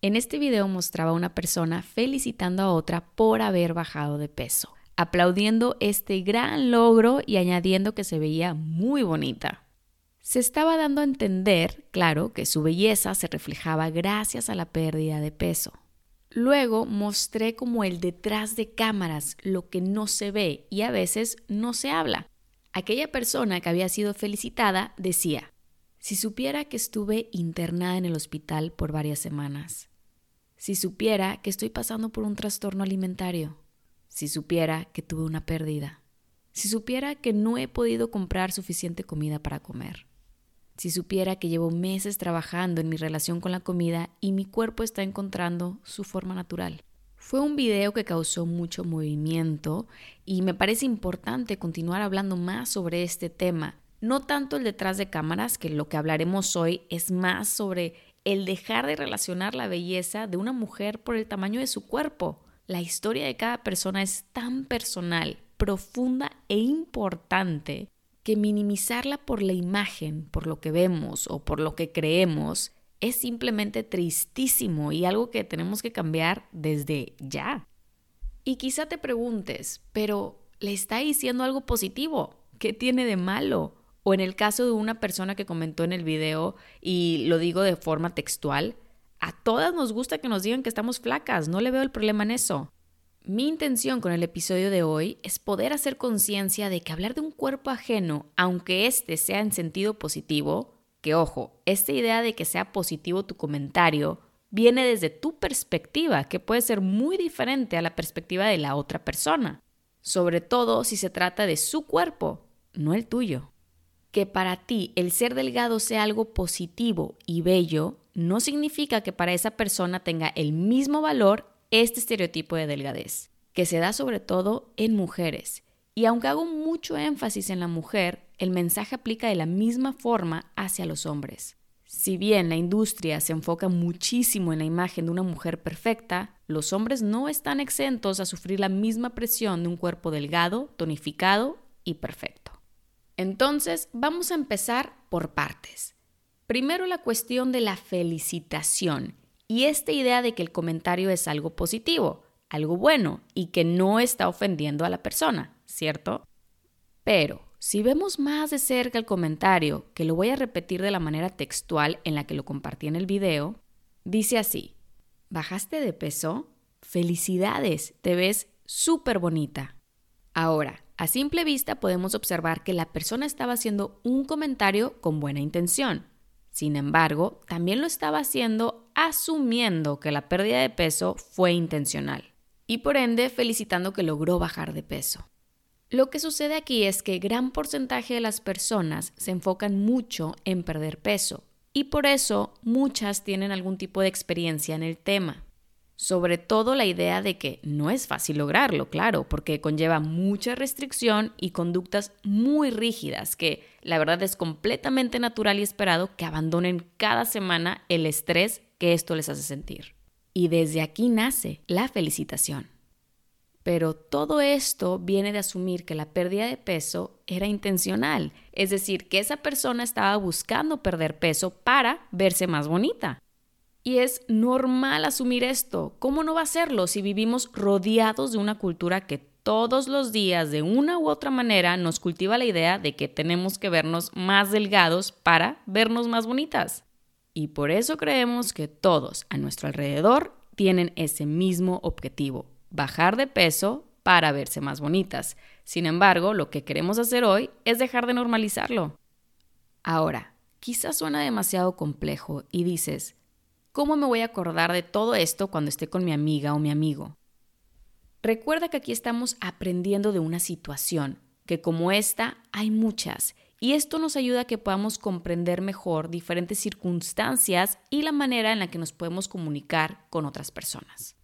en este video mostraba a una persona felicitando a otra por haber bajado de peso, aplaudiendo este gran logro y añadiendo que se veía muy bonita. Se estaba dando a entender, claro, que su belleza se reflejaba gracias a la pérdida de peso. Luego mostré como el detrás de cámaras, lo que no se ve y a veces no se habla. Aquella persona que había sido felicitada decía, si supiera que estuve internada en el hospital por varias semanas. Si supiera que estoy pasando por un trastorno alimentario. Si supiera que tuve una pérdida. Si supiera que no he podido comprar suficiente comida para comer. Si supiera que llevo meses trabajando en mi relación con la comida y mi cuerpo está encontrando su forma natural. Fue un video que causó mucho movimiento y me parece importante continuar hablando más sobre este tema no tanto el detrás de cámaras, que lo que hablaremos hoy es más sobre el dejar de relacionar la belleza de una mujer por el tamaño de su cuerpo. La historia de cada persona es tan personal, profunda e importante que minimizarla por la imagen, por lo que vemos o por lo que creemos, es simplemente tristísimo y algo que tenemos que cambiar desde ya. Y quizá te preguntes, pero ¿le está diciendo algo positivo? ¿Qué tiene de malo? O en el caso de una persona que comentó en el video, y lo digo de forma textual, a todas nos gusta que nos digan que estamos flacas, no le veo el problema en eso. Mi intención con el episodio de hoy es poder hacer conciencia de que hablar de un cuerpo ajeno, aunque éste sea en sentido positivo, que ojo, esta idea de que sea positivo tu comentario viene desde tu perspectiva, que puede ser muy diferente a la perspectiva de la otra persona, sobre todo si se trata de su cuerpo, no el tuyo que para ti el ser delgado sea algo positivo y bello, no significa que para esa persona tenga el mismo valor este estereotipo de delgadez, que se da sobre todo en mujeres. Y aunque hago mucho énfasis en la mujer, el mensaje aplica de la misma forma hacia los hombres. Si bien la industria se enfoca muchísimo en la imagen de una mujer perfecta, los hombres no están exentos a sufrir la misma presión de un cuerpo delgado, tonificado y perfecto. Entonces, vamos a empezar por partes. Primero la cuestión de la felicitación y esta idea de que el comentario es algo positivo, algo bueno y que no está ofendiendo a la persona, ¿cierto? Pero si vemos más de cerca el comentario, que lo voy a repetir de la manera textual en la que lo compartí en el video, dice así, ¿bajaste de peso? Felicidades, te ves súper bonita. Ahora, a simple vista podemos observar que la persona estaba haciendo un comentario con buena intención. Sin embargo, también lo estaba haciendo asumiendo que la pérdida de peso fue intencional y por ende felicitando que logró bajar de peso. Lo que sucede aquí es que gran porcentaje de las personas se enfocan mucho en perder peso y por eso muchas tienen algún tipo de experiencia en el tema sobre todo la idea de que no es fácil lograrlo, claro, porque conlleva mucha restricción y conductas muy rígidas que la verdad es completamente natural y esperado que abandonen cada semana el estrés que esto les hace sentir. Y desde aquí nace la felicitación. Pero todo esto viene de asumir que la pérdida de peso era intencional, es decir, que esa persona estaba buscando perder peso para verse más bonita. Y es normal asumir esto. ¿Cómo no va a serlo si vivimos rodeados de una cultura que todos los días de una u otra manera nos cultiva la idea de que tenemos que vernos más delgados para vernos más bonitas? Y por eso creemos que todos a nuestro alrededor tienen ese mismo objetivo, bajar de peso para verse más bonitas. Sin embargo, lo que queremos hacer hoy es dejar de normalizarlo. Ahora, quizás suena demasiado complejo y dices, ¿Cómo me voy a acordar de todo esto cuando esté con mi amiga o mi amigo? Recuerda que aquí estamos aprendiendo de una situación, que como esta hay muchas, y esto nos ayuda a que podamos comprender mejor diferentes circunstancias y la manera en la que nos podemos comunicar con otras personas.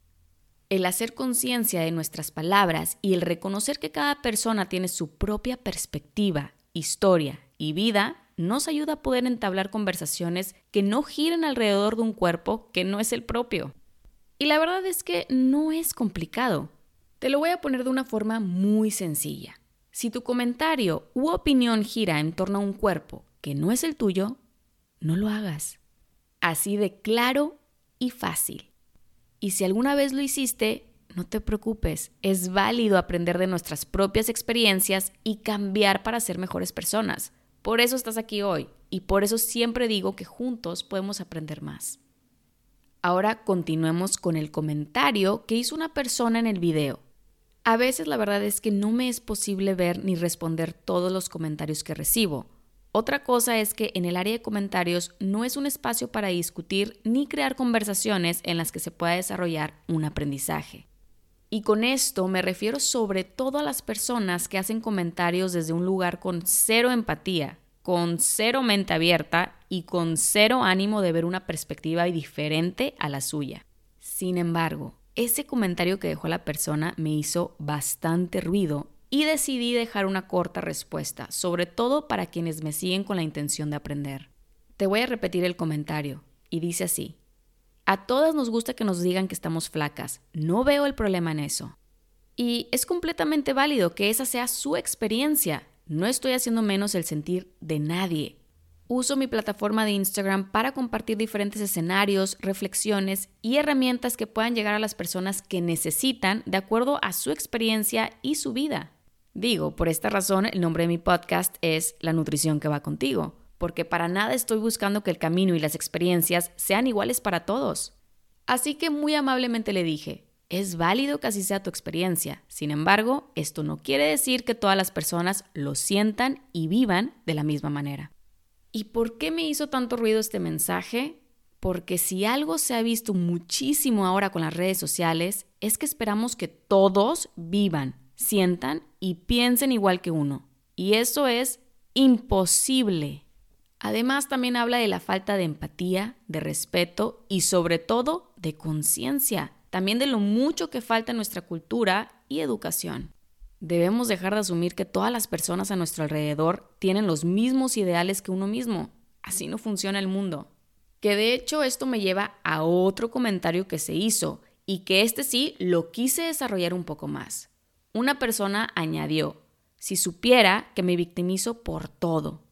El hacer conciencia de nuestras palabras y el reconocer que cada persona tiene su propia perspectiva, historia y vida nos ayuda a poder entablar conversaciones que no giren alrededor de un cuerpo que no es el propio. Y la verdad es que no es complicado. Te lo voy a poner de una forma muy sencilla. Si tu comentario u opinión gira en torno a un cuerpo que no es el tuyo, no lo hagas. Así de claro y fácil. Y si alguna vez lo hiciste, no te preocupes, es válido aprender de nuestras propias experiencias y cambiar para ser mejores personas. Por eso estás aquí hoy y por eso siempre digo que juntos podemos aprender más. Ahora continuemos con el comentario que hizo una persona en el video. A veces la verdad es que no me es posible ver ni responder todos los comentarios que recibo. Otra cosa es que en el área de comentarios no es un espacio para discutir ni crear conversaciones en las que se pueda desarrollar un aprendizaje. Y con esto me refiero sobre todo a las personas que hacen comentarios desde un lugar con cero empatía, con cero mente abierta y con cero ánimo de ver una perspectiva diferente a la suya. Sin embargo, ese comentario que dejó la persona me hizo bastante ruido y decidí dejar una corta respuesta, sobre todo para quienes me siguen con la intención de aprender. Te voy a repetir el comentario y dice así. A todas nos gusta que nos digan que estamos flacas, no veo el problema en eso. Y es completamente válido que esa sea su experiencia, no estoy haciendo menos el sentir de nadie, Uso mi plataforma de Instagram para compartir diferentes escenarios, reflexiones y herramientas que puedan llegar a las personas que necesitan de acuerdo a su experiencia y su vida. Digo, por esta razón el nombre de mi podcast es La nutrición que va contigo, porque para nada estoy buscando que el camino y las experiencias sean iguales para todos. Así que muy amablemente le dije, es válido que así sea tu experiencia, sin embargo, esto no quiere decir que todas las personas lo sientan y vivan de la misma manera. ¿Y por qué me hizo tanto ruido este mensaje? Porque si algo se ha visto muchísimo ahora con las redes sociales, es que esperamos que todos vivan, sientan y piensen igual que uno. Y eso es imposible. Además, también habla de la falta de empatía, de respeto y sobre todo de conciencia, también de lo mucho que falta en nuestra cultura y educación. Debemos dejar de asumir que todas las personas a nuestro alrededor tienen los mismos ideales que uno mismo. Así no funciona el mundo. Que de hecho esto me lleva a otro comentario que se hizo y que este sí lo quise desarrollar un poco más. Una persona añadió, si supiera que me victimizo por todo.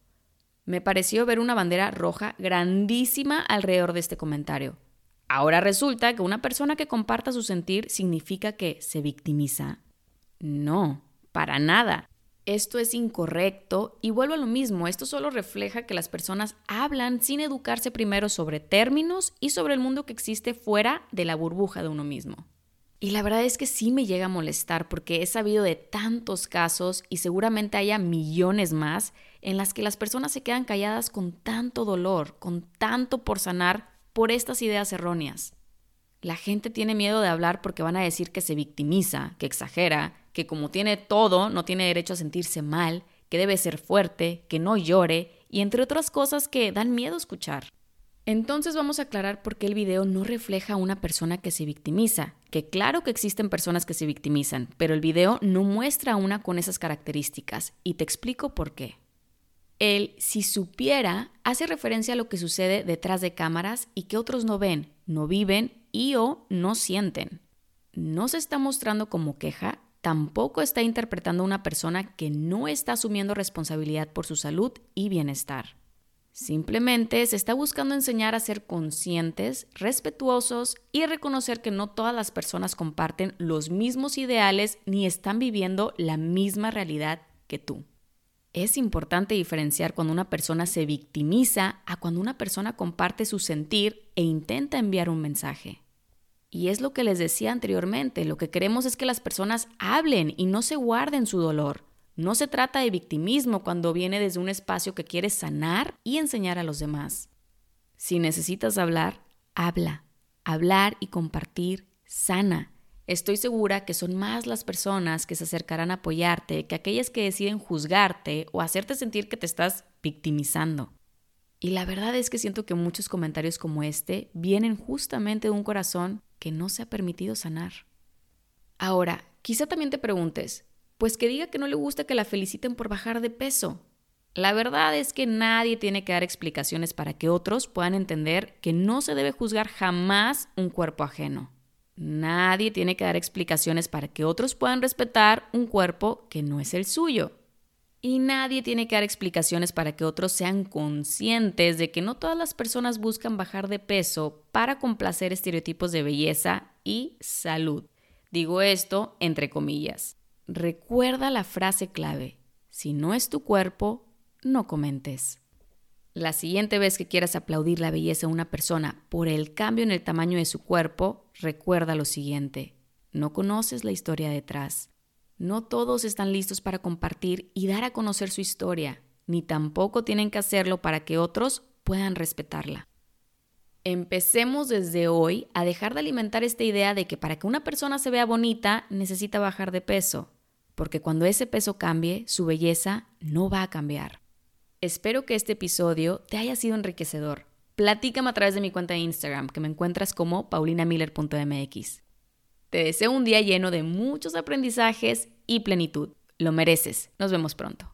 Me pareció ver una bandera roja grandísima alrededor de este comentario. Ahora resulta que una persona que comparta su sentir significa que se victimiza. No, para nada. Esto es incorrecto y vuelvo a lo mismo, esto solo refleja que las personas hablan sin educarse primero sobre términos y sobre el mundo que existe fuera de la burbuja de uno mismo. Y la verdad es que sí me llega a molestar porque he sabido de tantos casos y seguramente haya millones más en las que las personas se quedan calladas con tanto dolor, con tanto por sanar por estas ideas erróneas. La gente tiene miedo de hablar porque van a decir que se victimiza, que exagera, que como tiene todo, no tiene derecho a sentirse mal, que debe ser fuerte, que no llore, y entre otras cosas que dan miedo escuchar. Entonces vamos a aclarar por qué el video no refleja a una persona que se victimiza, que claro que existen personas que se victimizan, pero el video no muestra a una con esas características, y te explico por qué. El si supiera hace referencia a lo que sucede detrás de cámaras y que otros no ven, no viven y o no sienten. No se está mostrando como queja, tampoco está interpretando a una persona que no está asumiendo responsabilidad por su salud y bienestar. Simplemente se está buscando enseñar a ser conscientes, respetuosos y reconocer que no todas las personas comparten los mismos ideales ni están viviendo la misma realidad que tú. Es importante diferenciar cuando una persona se victimiza a cuando una persona comparte su sentir e intenta enviar un mensaje. Y es lo que les decía anteriormente, lo que queremos es que las personas hablen y no se guarden su dolor. No se trata de victimismo cuando viene desde un espacio que quiere sanar y enseñar a los demás. Si necesitas hablar, habla. Hablar y compartir sana. Estoy segura que son más las personas que se acercarán a apoyarte que aquellas que deciden juzgarte o hacerte sentir que te estás victimizando. Y la verdad es que siento que muchos comentarios como este vienen justamente de un corazón que no se ha permitido sanar. Ahora, quizá también te preguntes, pues que diga que no le gusta que la feliciten por bajar de peso. La verdad es que nadie tiene que dar explicaciones para que otros puedan entender que no se debe juzgar jamás un cuerpo ajeno. Nadie tiene que dar explicaciones para que otros puedan respetar un cuerpo que no es el suyo. Y nadie tiene que dar explicaciones para que otros sean conscientes de que no todas las personas buscan bajar de peso para complacer estereotipos de belleza y salud. Digo esto entre comillas. Recuerda la frase clave. Si no es tu cuerpo, no comentes. La siguiente vez que quieras aplaudir la belleza de una persona por el cambio en el tamaño de su cuerpo, recuerda lo siguiente. No conoces la historia detrás. No todos están listos para compartir y dar a conocer su historia, ni tampoco tienen que hacerlo para que otros puedan respetarla. Empecemos desde hoy a dejar de alimentar esta idea de que para que una persona se vea bonita necesita bajar de peso, porque cuando ese peso cambie, su belleza no va a cambiar. Espero que este episodio te haya sido enriquecedor. Platícame a través de mi cuenta de Instagram, que me encuentras como paulinamiller.mx. Te deseo un día lleno de muchos aprendizajes y plenitud. Lo mereces. Nos vemos pronto.